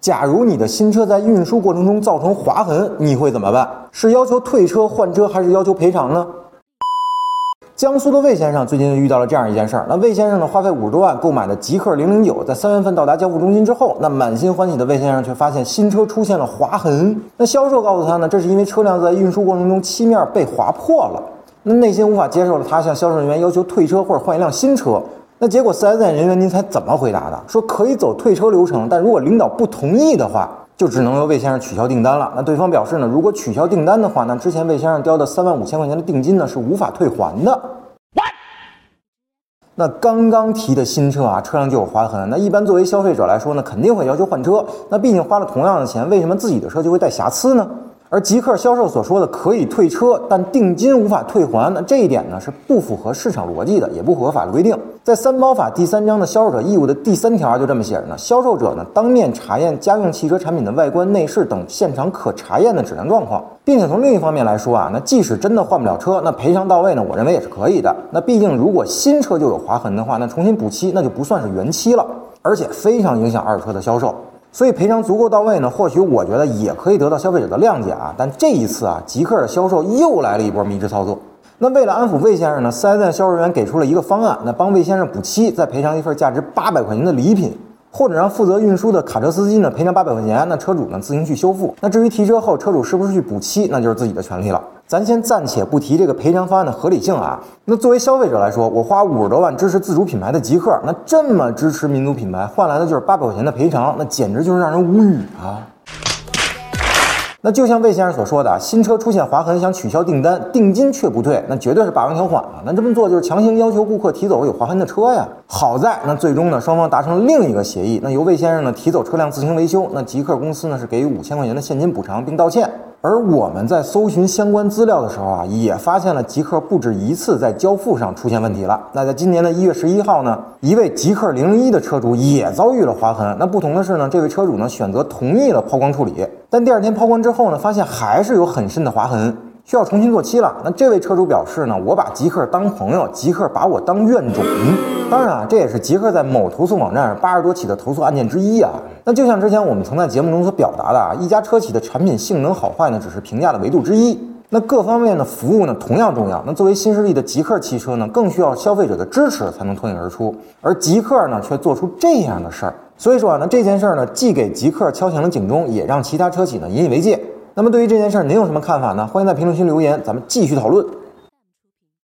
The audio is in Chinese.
假如你的新车在运输过程中造成划痕，你会怎么办？是要求退车换车，还是要求赔偿呢？江苏的魏先生最近遇到了这样一件事儿。那魏先生呢，花费五十多万购买的极氪零零九，在三月份到达交付中心之后，那满心欢喜的魏先生却发现新车出现了划痕。那销售告诉他呢，这是因为车辆在运输过程中漆面被划破了。那内心无法接受了，他向销售人员要求退车或者换一辆新车。那结果四 S 店人员您猜怎么回答的？说可以走退车流程，但如果领导不同意的话，就只能由魏先生取消订单了。那对方表示呢，如果取消订单的话，那之前魏先生交的三万五千块钱的定金呢是无法退还的。那刚刚提的新车啊，车上就有划痕。那一般作为消费者来说呢，肯定会要求换车。那毕竟花了同样的钱，为什么自己的车就会带瑕疵呢？而极客销售所说的可以退车，但定金无法退还，那这一点呢是不符合市场逻辑的，也不符合法律规定。在三包法第三章的销售者义务的第三条就这么写着呢：销售者呢当面查验家用汽车产品的外观内饰等现场可查验的质量状况，并且从另一方面来说啊，那即使真的换不了车，那赔偿到位呢，我认为也是可以的。那毕竟如果新车就有划痕的话，那重新补漆那就不算是原漆了，而且非常影响二手车的销售。所以赔偿足够到位呢，或许我觉得也可以得到消费者的谅解啊。但这一次啊，极客的销售又来了一波迷之操作。那为了安抚魏先生呢，四 S 店销售人员给出了一个方案，那帮魏先生补漆，再赔偿一份价值八百块钱的礼品。或者让负责运输的卡车司机呢赔偿八百块钱，那车主呢自行去修复。那至于提车后车主是不是去补漆，那就是自己的权利了。咱先暂且不提这个赔偿方案的合理性啊。那作为消费者来说，我花五十多万支持自主品牌的极客，那这么支持民族品牌，换来的就是八百块钱的赔偿，那简直就是让人无语啊。那就像魏先生所说的，新车出现划痕，想取消订单，定金却不退，那绝对是霸王条款了。那这么做就是强行要求顾客提走有划痕的车呀。好在那最终呢，双方达成了另一个协议，那由魏先生呢提走车辆自行维修，那极客公司呢是给予五千块钱的现金补偿并道歉。而我们在搜寻相关资料的时候啊，也发现了极客不止一次在交付上出现问题了。那在今年的一月十一号呢，一位极客零零一的车主也遭遇了划痕。那不同的是呢，这位车主呢选择同意了抛光处理，但第二天抛光之后呢，发现还是有很深的划痕。需要重新做漆了。那这位车主表示呢，我把极客当朋友，极客把我当怨种。当然啊，这也是极客在某投诉网站上八十多起的投诉案件之一啊。那就像之前我们曾在节目中所表达的啊，一家车企的产品性能好坏呢，只是评价的维度之一。那各方面的服务呢，同样重要。那作为新势力的极客汽车呢，更需要消费者的支持才能脱颖而出。而极客呢，却做出这样的事儿。所以说啊，那这件事儿呢，既给极客敲响了警钟，也让其他车企呢引以为戒。那么对于这件事儿，您有什么看法呢？欢迎在评论区留言，咱们继续讨论。